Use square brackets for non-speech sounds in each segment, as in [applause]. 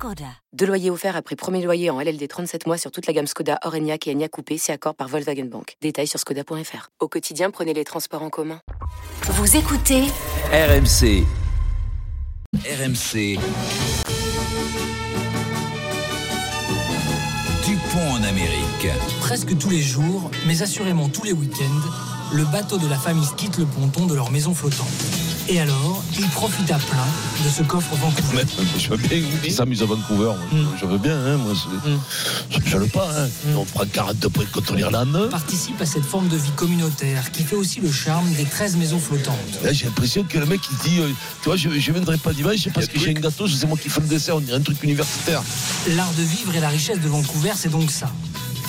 Skoda. Deux loyers offerts après premier loyer en LLD 37 mois sur toute la gamme Skoda, Orenia et Enya Coupé, c'est accord par Volkswagen Bank. Détails sur skoda.fr. Au quotidien, prenez les transports en commun. Vous écoutez RMC. RMC. Dupont en Amérique. Presque tous les jours, mais assurément tous les week-ends, le bateau de la famille quitte le ponton de leur maison flottante. Et alors, ils profitent à plein de ce coffre Vancouver. Je veux bien qu'ils s'amusent à Vancouver. moi. Je veux bien, hein, moi. Je ne pas. Hein. On prend 42 points contre l'Irlande. Participe à cette forme de vie communautaire qui fait aussi le charme des 13 maisons flottantes. Là, j'ai l'impression que le mec, il dit euh, Tu vois, je ne viendrai pas dimanche parce que j'ai un gâteau, c'est moi qui fais le dessert, on dirait un truc universitaire. L'art de vivre et la richesse de Vancouver, c'est donc ça.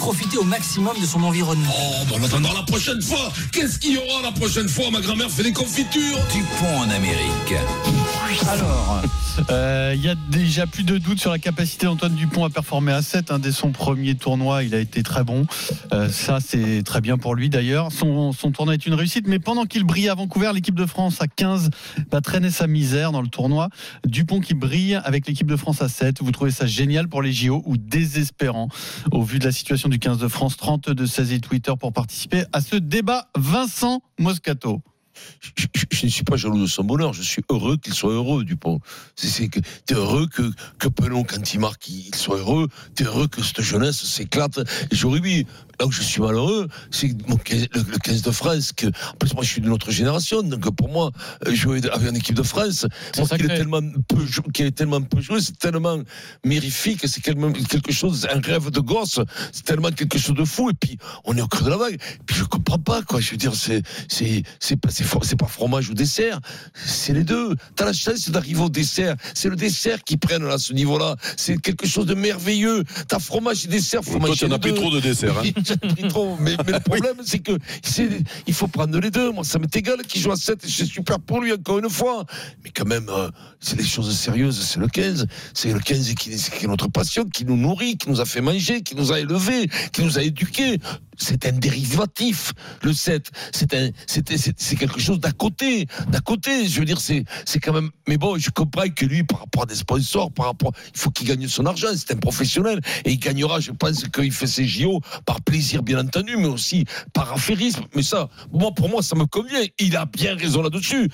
Profiter au maximum de son environnement. Oh, bon, on attendra la prochaine fois. Qu'est-ce qu'il y aura la prochaine fois? Ma grand-mère fait des confitures. Dupont en Amérique. Alors, euh, il y a déjà plus de doute sur la capacité d'Antoine Dupont à performer à 7. hein. dès son premier tournoi, il a été très bon. Euh, ça, c'est très bien pour lui d'ailleurs. Son, son tournoi est une réussite, mais pendant qu'il brille à Vancouver, l'équipe de France à 15 va traîner sa misère dans le tournoi. Dupont qui brille avec l'équipe de France à 7. Vous trouvez ça génial pour les JO ou désespérant au vu de la situation du 15 de France 32 16 et Twitter pour participer à ce débat Vincent Moscato. Je, je- je ne suis pas jaloux de son bonheur, je suis heureux qu'il soit heureux, Dupont. C'est, que t'es heureux que, que Pelon, quand il marque, il, soit heureux. T'es heureux que cette jeunesse s'éclate. Et j'aurais mis, là où je suis malheureux, c'est que mon 15 le, le 15 de France, que, en plus, moi, je suis d'une autre génération, donc pour moi, euh, jouer avec une équipe de France, moi, qu'il est tellement peu, est tellement peu joué, c'est tellement mirifique, c'est tellement quelque chose, un rêve de gosse, c'est tellement quelque chose de fou, et puis, on est au creux de la vague. Puis je comprends pas, quoi. Je veux dire, c'est, c'est, c'est pas, c'est, for- c'est pas fromage ou dessert. C'est les deux. T'as la chance d'arriver au dessert. C'est le dessert qui prennent, là, à ce niveau-là. C'est quelque chose de merveilleux. T'as fromage et dessert, fromage Toi, tu en et as pris trop de dessert. Hein. [laughs] Pris trop. Mais, mais le [laughs] problème, c'est que il faut prendre les deux. Moi, ça m'est égal qu'il joue à 7 et c'est super pour lui, encore une fois. Mais quand même, euh, c'est des choses sérieuses. C'est le 15. C'est le 15 qui, qui est notre passion, qui nous nourrit, qui nous a fait manger, qui nous a élevés, qui nous a éduqués. C'est un dérivatif, le 7. C'est un, c'est, quelque chose d'à côté. D'à côté. Je veux dire, c'est, c'est quand même, mais bon, je comprends que lui, par rapport à des sponsors, par rapport, il faut qu'il gagne son argent. C'est un professionnel. Et il gagnera, je pense qu'il fait ses JO par plaisir, bien entendu, mais aussi par affairisme. Mais ça, moi, pour moi, ça me convient. Il a bien raison là-dessus.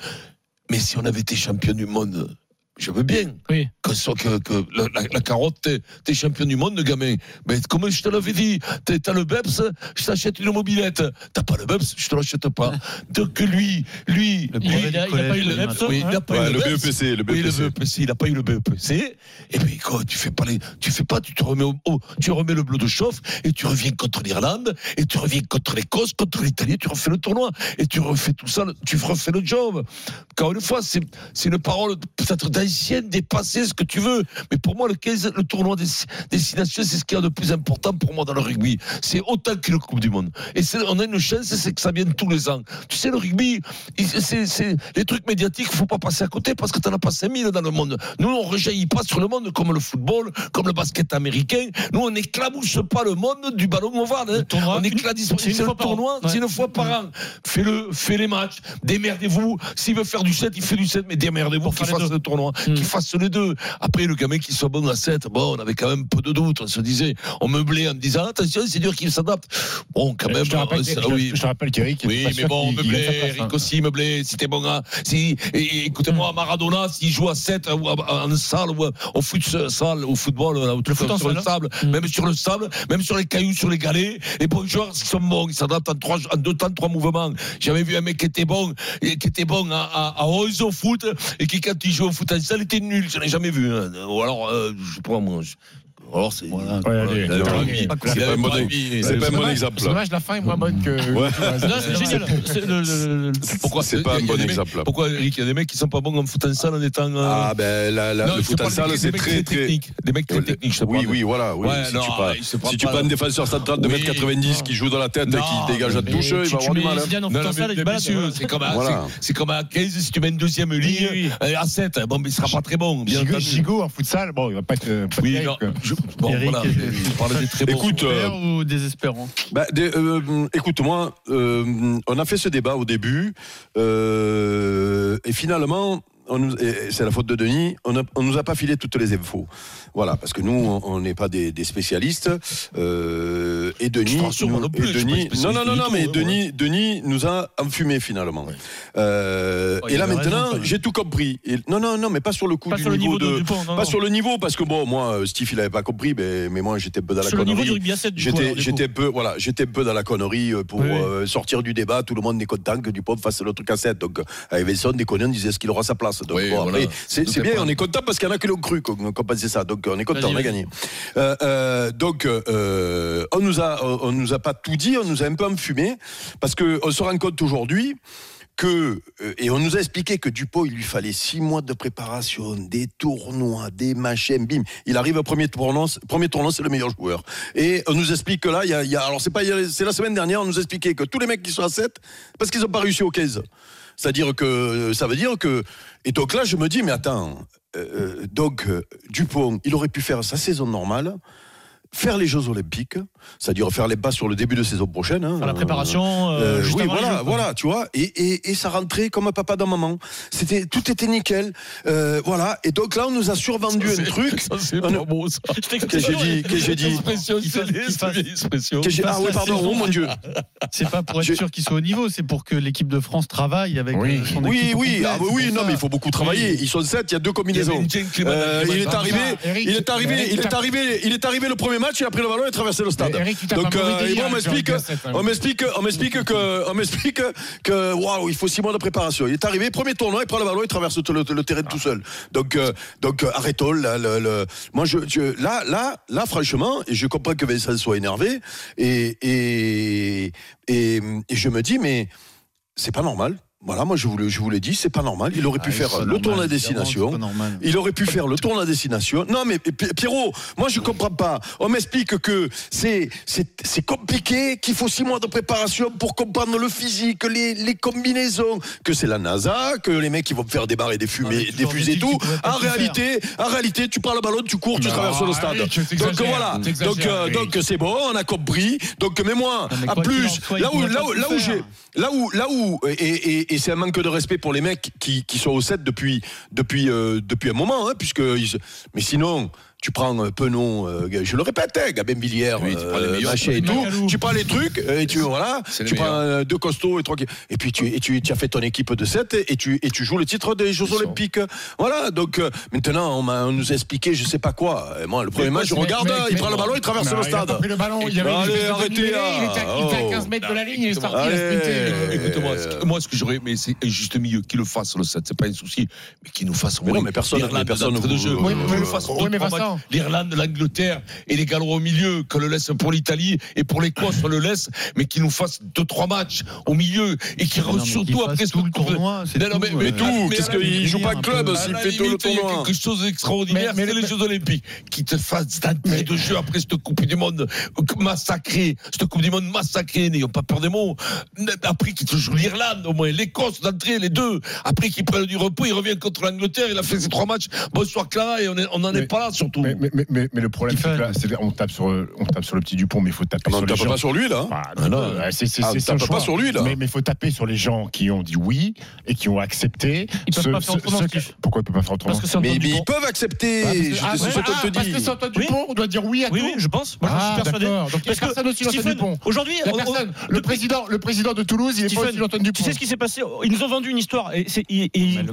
Mais si on avait été champion du monde, je veux bien. Oui. Que, soit que, que la, la- la carotte, t'es, t'es champion du monde, gamin. Mais comme je te l'avais dit, t'as le BEPS, je t'achète une mobilette. T'as pas le BEPS, je te l'achète pas. [laughs] Donc lui, lui, Le lui, le BEPS, oui, il a pas Ouais, eu le BEPS. BEPC, le Oui, le BEPC. BEPC, il n'a pas eu le BEPC. Et puis, quoi, tu fais pas les, tu fais pas, tu te remets au, au- tu remets le bleu de chauffe et tu reviens contre l'Irlande et tu reviens contre l'Écosse, contre l'Italie, tu refais le tournoi et tu refais tout ça, tu refais le job. Encore une fois, c'est, c'est une parole peut-être d'ancienne, dépassée, ce que tu veux. Mais pour moi, le 15, le tournoi des destinations, c'est ce qu'il y a de plus important pour moi dans le rugby. C'est autant que le Coupe du Monde. Et on a une chance, c'est que ça vienne tous les ans. Tu sais, le rugby, c'est, les trucs médiatiques, faut pas passer à côté parce que t'en as pas 5000 dans le monde. Nous, on rejaillit pas sur le monde comme le football, comme le basket américain. Nous, on n'éclabouche pas le monde du ballon ovale. hein. tournoi, on éclate, c'est le tournoi, c'est une fois par an. Fais-le, fais les matchs, démerdez-vous. S'il veut faire du 7, il fait du 7, mais démerdez-vous qu'il fasse le tournoi, Mm. qu'il fasse les deux. Après, le gamin qui soit bon à 7, bon, on avait quand même peu de doutes. On se disait, on meublait en disant, attention, c'est dur qu'il s'adapte. Bon, quand même, je, te rappelle, euh, oui. je te rappelle qu'Eric. Oui, mais bon, sa meublé, place, hein. Eric aussi, meublé, t'es bon à, si, écoutez-moi, Maradona, s'il joue à 7, ou à- en salle, ou au foot salle, au football, là, foot en sur le salle, sable, Mm. même sur le sable, même sur les cailloux, sur les galets, les bons joueurs, ils sont bons, ils s'adaptent en trois, en deux temps, trois mouvements. J'avais vu un mec qui était bon, qui était bon à, à, à 11 au foot, et qui, quand il joue au foot en salle, était nul. Je n'ai jamais vu, hein. Ou alors, euh, je sais pas, moi, Alors, c'est. Voilà. Ouais. C'est pas un bon dommage- exemple. C'est dommage, la fin est moins bonne que. Ouais. Non, c'est génial. C'est le- le- le- Pourquoi C'est pas un bon exemple. Pourquoi, Eric, il y a des mecs qui sont pas bons en foot en salle en étant. euh, Ah, ben, la- la- non, le foot en salle, c'est des mecs très, très. techniques. Des mecs très techniques, je Oui, oui, voilà. Oui. Ouais, si non, tu si tu prends un défenseur central de Oui. 1m90 qui joue dans la tête et Non, qui dégage la mais touche, il tu, va avoir du mal. hein. Foot c'est comme, à- Voilà. c'est- c'est comme à 15 si tu mets une deuxième ligne euh, à 7. Bon, mais il sera pas très bon. Gigot, en futsal, bon, il va pas être. Oui, bon, Eric, voilà, euh, des très bons. Écoute, euh, ou désespérant Bah, des- euh, écoute, moi, euh, on a fait ce débat au début, euh, et finalement, c'est la faute de Denis, on, on nous a pas filé toutes les infos. Voilà, parce que nous, on- n'est pas des, des spécialistes. euh, et Denis, nous- non et Denis, non, non, non, mais hein, Denis, Denis nous a enfumé finalement. Euh, Oh, il et là maintenant, j'ai tout compris. Et- non, non, non, mais pas sur le coup Pas du sur le niveau de de. Dupont, non, pas non. sur le niveau, parce que bon, moi, euh, Steve, il avait pas compris, mais, mais moi, j'étais un peu dans la Sur le niveau connerie. du rugby à 7, du coup, J'étais, j'étais peu, voilà, j'étais un peu dans la connerie euh, pour Oui, euh, sortir du débat. Tout le monde est content que Dupont fasse le truc à 7. Donc, euh, avec Vincent, déconné, on disait est-ce qu'il aura sa place? Donc, Oui, bon, voilà. après, c'est, bien, on est content parce qu'il y en a qui l'ont cru qu'on, pensait ça. Donc, on est content, on a gagné. Euh, euh, donc, euh, on nous a, on nous a pas tout dit, on nous a un peu enfumé parce que on se rend compte aujourd'hui euh, et on nous a expliqué que Dupont il lui fallait six mois de préparation, des tournois, des machins, bim. Il arrive au premier tournoi, premier tournoi c'est le meilleur joueur. Et on nous explique que là, il y alors c'est pas, c'est la semaine dernière, on nous a expliqué que tous les mecs qui sont à 7 parce qu'ils ont pas réussi au 15. C'est-à-dire que ça veut dire que et donc là je me dis mais attends euh, donc euh, Dupont il aurait pu faire sa saison normale. Faire les Jeux Olympiques, c'est-à-dire faire les bas sur le début de saison prochaine. hein. Faire la préparation. euh, Euh, juste oui, avant les voilà, Jeux, voilà, tu vois, et, et, et ça rentrait comme un papa d'un maman. C'était, tout était nickel, euh, voilà. Et donc là, on nous a survendu un truc. [laughs] Ça, c'est pas a- beau, ça. Je t'explique Que j'ai ça, dit, que j'ai dit. Ah oui, pardon, oh mon Dieu. C'est pas pour être sûr qu'il soit au niveau, c'est pour que l'équipe de France travaille avec Oui. euh, son Oui, oui, ah, bah oui, non, ça. mais il faut beaucoup travailler. Ils sont sept, il y a deux combinaisons. il est arrivé, il est arrivé, il est arrivé, il est arrivé le premier match, il a pris le ballon et a traversé le stade. Eric, Donc euh, et on m'explique, on m'explique, on m'explique que, on m'explique que, waouh, il faut six mois de préparation. Il est arrivé, premier tournoi, il prend le ballon, il traverse le, le terrain tout seul. Donc, euh, donc euh, arrêtons. là, le, le- moi, je, je- là, là, là, franchement, et je comprends que Vincent soit énervé, et, et, et, et je me dis, mais c'est pas normal. Voilà, moi je vous le, je vous l'ai dit, c'est pas normal. Il aurait pu Ah, faire le tournoi à évidemment, destination. Il aurait pu faire le tournoi à destination. Non, mais Pi- Pierrot, moi je comprends pas. On m'explique que c'est c'est compliqué, qu'il faut six mois de préparation pour comprendre le physique, les, les combinaisons, que c'est la NASA, que les mecs ils vont faire démarrer des fumées, ce des fusées et tout. En réalité, en réalité, tu prends le ballon, tu cours, tu Non, traverses le stade. Donc voilà. Donc euh, donc c'est bon, on a compris. Donc mais moi, qu'il plus, là où là où là où j'ai là où là où et, et, c'est un manque de respect pour les mecs qui, qui sont au 7 depuis depuis euh, depuis un moment hein, puisque mais sinon tu prends euh, Penon, euh, je le répète, hein, Gabin Villière, Oui, tu prends les euh, meilleurs, et tout, Macalou. tu prends les trucs et tu voilà, tu prends euh, deux costauds et trois et puis tu et tu, tu as fait ton équipe de 7 et tu et tu joues le titre des Jeux. Olympiques. Voilà, donc euh, maintenant on, on nous a expliqué je sais pas quoi. Et moi le premier match je regarde, mais- il mais- prend le ballon, il traverse Non, le il a stade. pris le ballon, il y avait Allez, arrêtez, là. il était, à- il était à Oh. 15 mètres de la ligne, il est sorti, il Écoute-moi, moi, ce que j'aurais, mais c'est juste milieu, qu'il le fasse le 7, c'est pas un souci, mais qu'il nous fasse Mais non, mais personne- mais personne de jeu, L'Irlande, l'Angleterre et les galons au milieu, qu'on le laisse pour l'Italie et pour l'Écosse, on le laisse, mais qu'il nous fasse deux, trois matchs au milieu et qu'il Non, mais qu'il surtout après tout le tournoi, c'est Non, non, mais- tout, mais tout, mais qu'est-ce qu'il joue pas club, s'il fait tout le limite, il y a tournoi. quelque chose d'extraordinaire, c'est le- les Jeux Olympiques qui te fassent d'entrée de jeu après cette Coupe du Monde massacrée, cette Coupe du Monde massacrée, n'ayons pas peur des mots. Après qu'ils te jouent l'Irlande, au moins l'Écosse d'entrée, les deux. Après qu'ils prennent du repos, il revient contre l'Angleterre, il a fait ses trois matchs. Bonsoir Clara, et on n'en est pas là surtout. Mais, mais, mais, mais le problème, c'est que là, c'est- on tape, sur, on tape sur le petit Dupont, mais il faut taper Non, sur on les tape gens. pas sur lui là. Ah, Ah, non. euh, c'est c'est- Ah, c'est on tape pas sur lui, là. Mais il faut taper sur les gens qui ont dit oui et qui ont accepté. Ils peuvent pas faire autrement, Steve. Pourquoi ils peuvent pas faire autrement Parce que c'est Mais, ils Dupont. peuvent accepter. Ah, parce que- je- ah, c'est ce ah, parce que Antoine Oui. Dupont, on doit dire oui à Oui, tout. oui, je pense. Moi, je Ah, suis persuadé. Donc il y a personne aussi Antoine Dupont. Aujourd'hui, Il y a personne. Le président, le président de Toulouse, il est pas aussi Antoine Dupont. Tu sais ce qui s'est passé Ils nous ont vendu une histoire et,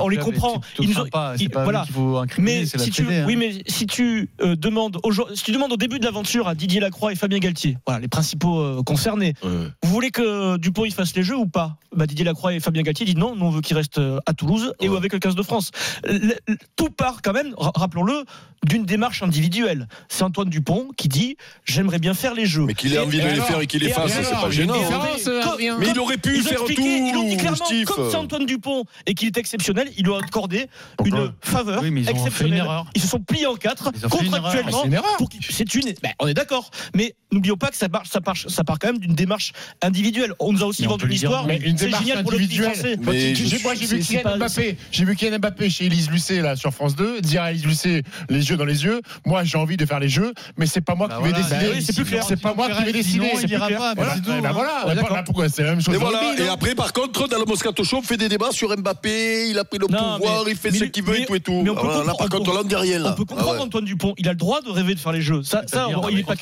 on les comprend. Ils nous ont- pas voilà. incriminer, Mais si tu, hein. oui, mais si tu tu euh, demandes aujourd'hui- si tu demandes au début de l'aventure à Didier Lacroix et Fabien Galtier, voilà les principaux euh, concernés, Ouais. vous voulez que Dupont il fasse les jeux ou pas? Bah, Didier Lacroix et Fabien Galtier disent non, nous on veut qu'il reste euh, à Toulouse et ou Ouais. avec le 15 de France. Le- le- tout part quand même, ra- rappelons-le, d'une démarche individuelle. C'est Antoine Dupont qui dit j'aimerais bien faire les jeux. Mais qu'il ait envie de les faire et qu'il les fasse, c'est pas gênant. hein. mais il aurait pu faire expliqué, Ils ont dit tout, clairement, Steve. comme c'est Antoine Dupont et qu'il est exceptionnel, il lui a accordé une faveur Oui, mais ils ont fait une exceptionnelle. erreur. Ils se sont pliés en quatre Contractuellement. C'est une erreur. pour qu'il- C'est une. ben, on est d'accord. Mais n'oublions pas que ça part, ça part, ça part quand même d'une démarche individuelle. On nous a aussi Mais vendu l'histoire. C'est démarche génial pour le petit français. J'ai- je moi, j'ai vu Kylian Mbappé. J'ai vu Kylian Mbappé chez Elise Lucet là sur France 2 dire à Elise Lucet les yeux dans les yeux. Moi, j'ai envie de faire les jeux, mais c'est pas moi Bah qui vais décider. bah c'est plus clair. C'est pas moi qui vais décider. C'est voilà. Pourquoi c'est la même chose Et après, par contre, dans le Moscato Show, on fait des débats sur Mbappé. Il a pris le pouvoir, il fait ce qu'il veut et tout et tout. Voilà, Là, comprendre- par contre, on on peut comprendre Ah ouais. Antoine Dupont. Il a le droit de rêver de faire les jeux. Ça, ça, on- il est pas.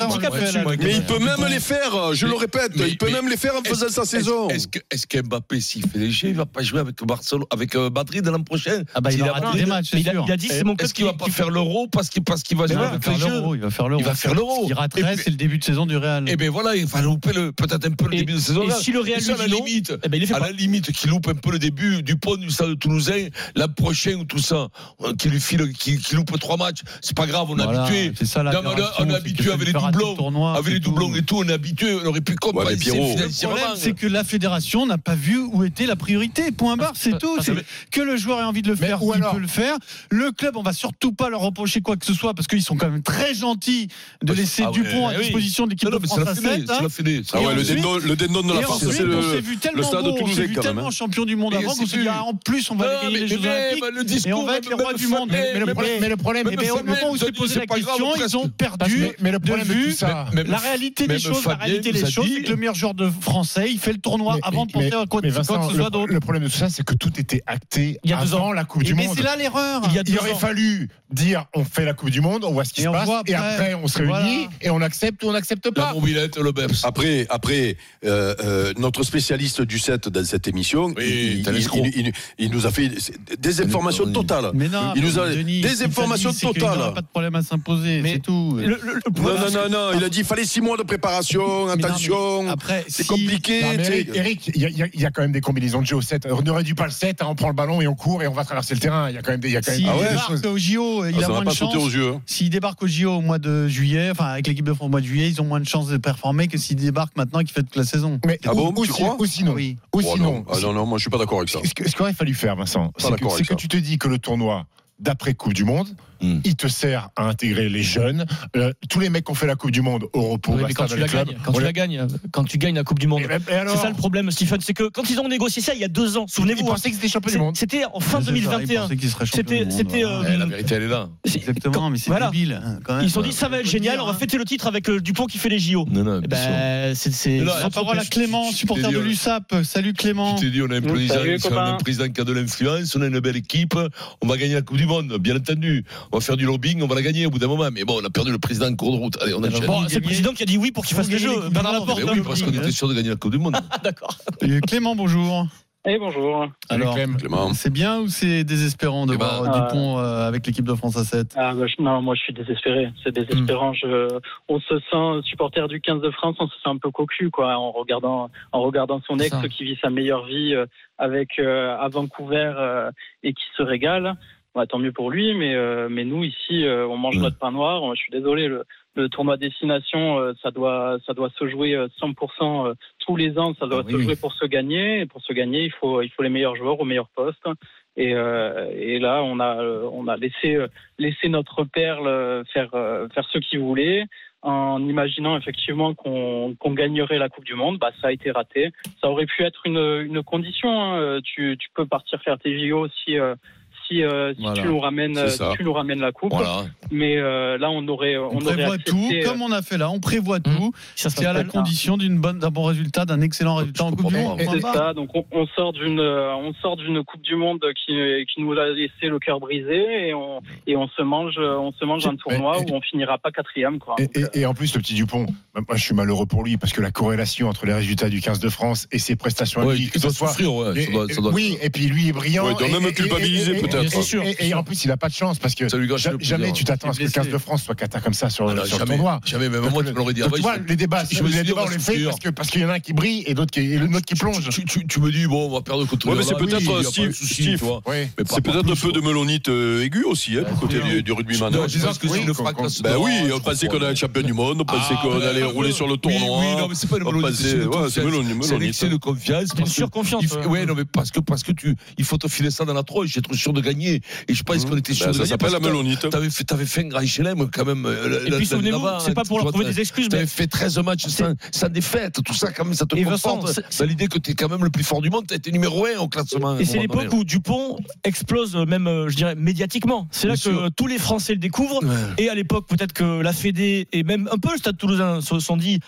Mais il peut même les faire, je le répète, Mais- il peut mais- même les faire en faisant sa saison. Est-ce qu'Mbappé s'il fait les jeux, il va pas jouer avec Barcelone, avec euh, Madrid l'an prochain? Ah bah, il a raté des matchs, Il a, sûr. il a dit c'est mon Est-ce qu'il va pas faire l'euro parce qu'il parce qu'il va jouer ouais, il va avec faire les jeux l'euro, il va faire l'euro. Il va faire l'euro. Il raterait, Et- c'est le début de saison du Real. Eh ben voilà, il va louper le- peut-être un peu le Et- début de saison. et si le Real Et à la limite, eh ben, limite, qu'il loupe un peu le début du pont du stade toulousain, l'an prochain ou tout ça, euh, qu'il lui file, qu'il loupe trois matchs, c'est pas grave, on est Voilà, habitué. C'est ça la Non, mais on est- habitué avec les doublons, avec les doublons et tout, on est habitué, on aurait pu compenser Pierrot. Le problème, c'est que la fédération n'a pas vu où était la priorité. Point barre, c'est tout. ah, que le joueur ait envie de le faire, ou il peut le faire. Le club, on va surtout pas leur reprocher quoi que ce soit parce qu'ils sont quand même très gentils de laisser Ah ouais, Dupont à oui. disposition de l'équipe de mais c'est France la à Fédé, 7. c'est la Fédé. Ah ouais, le dindon de la ensuite, c'est le, vu le tellement stade beau, on s'est toulousain vu quand même. tellement hein. champion du monde avant qu'on dit en plus on va gagner les Jeux Olympiques et on va être les rois du monde. Mais, le problème, mais le problème, au moment où s'est posé la question, ils ont perdu Mais- mais le problème la réalité des choses. La réalité des choses, dit- c'est que le meilleur joueur de français, il fait le tournoi Mais- avant de mais- penser à quoi mais que ce le- soit d'autre. Le problème de tout ça, c'est que tout était acté Il y a deux avant ans. la Coupe du Mais Monde. c'est là l'erreur. Il y a deux Il aurait ans. fallu dire on fait la Coupe du Monde, on voit ce qui Et se passe, voit et après. on se réunit et on accepte ou on n'accepte pas. Après, après euh, euh, notre spécialiste du 7 dans cette émission, il, nous a fait des informations totales. Mais non, Il nous a des informations totales. Problème à s'imposer, Mais c'est tout. Le- le- le Non, non, non, il a dit il fallait six mois de préparation, attention, Après, c'est si- compliqué. Non. Eric, il y, a- y y quand même des combinaisons de jeu au 7. On n'aurait dû pas le 7, hein, on prend le ballon et on court et on va traverser le terrain. Il y a quand même des, il y a quand même Ah ouais débarque choses. au JO, il Ah, a ça moins va de pas sauter chance. hein. S'il débarque au JO au mois de juillet, enfin avec l'équipe de France au mois de juillet, ils ont moins de chances de performer que s'ils débarquent maintenant et qu'ils font toute la saison. Mais Ah bon, ou tu crois ou sinon, Oui. ou Oh, sinon, non. Ah, non, non, moi je suis pas d'accord avec ça. ce qu'il aurait fallu faire, Vincent, c'est que, tu te dis que le tournoi d'après Coupe du Monde, Hmm. il te sert à intégrer les jeunes. Euh, tous les mecs qui ont fait la Coupe du Monde au repos, Oui, mais basta quand tu la clubs, gagnes, quand tu la gagnes, quand tu gagnes la Coupe du Monde. Alors C'est ça le problème, Stephen, c'est que quand ils ont négocié ça il y a deux ans, Ils souvenez-vous, hein, pensaient que c'était champion du monde. c'était en fin C'est ça, ils 2021. pensaient qu'ils seraient champions C'était, c'était, euh, Eh, La vérité, elle est là. Exactement, mais c'est Voilà. débile. hein, quand même. Ils se sont dit ça va être génial, on va hein. fêter le titre avec euh, Dupont qui fait les JO. Non, non, Eh. Ben, c'est, La parole à Clément, supporter de dit, l'USAP. Salut Clément. Je t'ai dit, on a un copain. président qui a de l'influence, on a une belle équipe, on va gagner la Coupe du Monde, bien entendu. On va faire du lobbying, on va la gagner au bout d'un moment. Mais bon, on a perdu le président en cours de route. Allez, on enchaîne. Bon, c'est le président qui a dit oui pour qu'il fasse les jeux. Bernard Laporte. Oui, parce qu'on était sûr de gagner la Coupe du Monde. Ah, d'accord. Et Clément, bonjour. Eh bonjour. Alors, c'est bien ou c'est désespérant de Eh ben, voir euh, Dupont euh, avec l'équipe de France à 7 Ah, bah, je- non, moi je suis désespéré. C'est désespérant. Je, on se sent supporter du 15 de France, on se sent un peu cocu quoi, en regardant, en regardant son ex ça. qui vit sa meilleure vie euh, avec euh, à Vancouver euh, et qui se régale. Ouais, tant mieux pour lui, mais euh, mais nous ici, euh, on mange Ouais. notre pain noir. Je suis désolé, le, le tournoi destination, euh, ça doit ça doit se jouer euh, 100% euh, tous les ans. Ça doit Ah se oui. jouer pour se gagner. Et pour se gagner, il faut il faut les meilleurs joueurs au meilleur poste. Et, euh, et là, on a euh, on a laissé euh, laissé notre perle euh, faire euh, faire ce qu'il voulait en imaginant effectivement qu'on qu'on gagnerait la Coupe du Monde. Bah, ça a été raté. Ça aurait pu être une, une condition. hein. Euh, Tu, tu peux partir faire tes JO si euh, si, euh, si Voilà. tu nous ramènes euh, tu nous ramènes la coupe. Voilà. Mais euh, là, on aurait On, prévoit tout, euh, comme on a fait là. On prévoit tout. Ça C'est à la condition d'une bonne, d'un bon résultat, d'un excellent résultat en Coupe du Monde. C'est ça. Donc on, on sort d'une euh, on sort d'une Coupe du Monde qui, qui nous a laissé le cœur brisé et on et on se mange on se mange un tournoi Et- où on finira pas quatrième quoi. Et, Donc, et- et en plus, le petit Dupont, moi je suis malheureux pour lui parce que la corrélation entre les résultats du 15 de France et ses prestations à Ouais, lui, il doit souffrir, ouais. Et- ça doit- ça doit- Oui, et puis lui est brillant. Ouais, il doit même culpabiliser, peut-être. Et, sûr. et- et en plus, il a pas de chance parce que ja- jamais tu t'attends à ce que le Il est 15 de France soit cata comme ça sur, Ah non, sur le jamais, tournoi. jamais, même moi, tu me l'aurais dit donc, avant, tu vois, les débats, je les débats, on les fait parce que parce qu'il y en a un qui brille et d'autres qui et l'autre qui plonge. Tu, tu- tu me dis, bon, on va perdre contre Ouais, le mais c'est peut-être, oui, Steve- Steve. Oui. C'est peut-être un peu de melonite euh, aiguë aussi, hein, du côté oui. du, rugbyman. Hein. Oui, qu'on-. Ben oui, on pensait qu'on allait être champion du monde, on pensait Ah, qu'on ben, allait rouler sur le Oui, tournoi. oui, non, mais c'est pas une On melonite, pensait- c'est une l'excès de confiance. une surconfiance. Ouais, non, mais parce que, parce que tu, il faut te filer ça dans la tronche, être sûr de gagner. Et je pense qu'on était sûr Ben, de ça gagner. s'appelle parce la que melonite. T'avais fait, t'avais fait un grand HLM quand même. euh, Et puis souvenez-vous, c'est pas pour leur trouver des excuses, mais T'avais fait 13 matchs sans, sans défaite. Tout ça, quand même, ça te conforte c'est- dans l'idée que t'es quand même le plus fort du monde. T'as été numéro 1 au classement. Et c'est l'époque où Dupont explose euh, même, euh, je dirais, médiatiquement. C'est là que tous les Français le découvrent. Et à l'époque, peut-être que la Fédé et même un peu le Stade Toulousain se sont dit.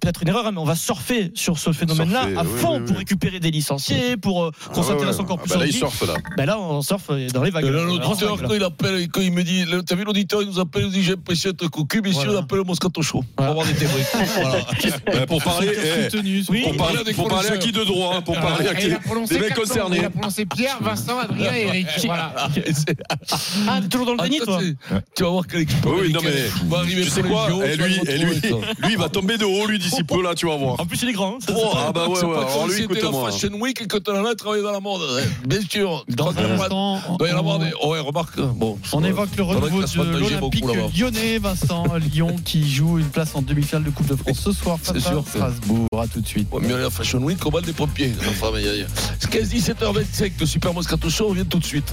Peut-être une erreur, hein, mais on va surfer sur ce phénomène-là Surfer, à oui, fond oui, oui. pour récupérer des licenciés, pour euh, qu'on Ah, s'intéresse ouais, encore plus Ah, au bah là, il rugby. surfe là. Ben là, on surfe dans les vagues. Là, Euh, l'auditeur, vagues, quand il appelle, quand il me dit, le- t'as vu l'auditeur, il nous appelle, il nous dit, j'ai l'impression d'être cocu, mais si Voilà. on appelle le Moscato Show. On va Voilà. voir des témoins. [laughs] Voilà. Pour parler, eh, Oui. pour parler, pour parler à qui de droit hein, Pour parler à qui il a prononcé Des mecs concernés. Il a prononcé Pierre, [laughs] Vincent, Adrien et Eric. Voilà. [laughs] Ah, t'es toujours dans le déni, Ah, toi c'est- Tu vas voir quelle équipe. Oui, non, mais tu sais pour quoi Eh, eh, lui, il va tomber de haut, lui, d'ici peu, là, tu vas voir. En plus, il est grand. hein, ça, Oh, c'est- ah bah ouais, C'est ouais. Alors lui, la écoute-moi. Fashion Week et que tu en as travaillé dans la mode. hein. Bien sûr. Dans un instant, Il doit y en avoir on- des. Oh, ouais, remarque. Bon. On évoque le renouveau de l'Olympique beaucoup, là-bas. lyonnais, Vincent. [laughs] Lyon qui joue une place en demi-finale de Coupe de France ce soir C'est face à Strasbourg. À tout de suite. Ouais, mieux à Fashion Week, combat des pompiers. Enfin, mais il y a- il y a- C'est quasi 7h25. Le Super Moscato Show revient tout de suite.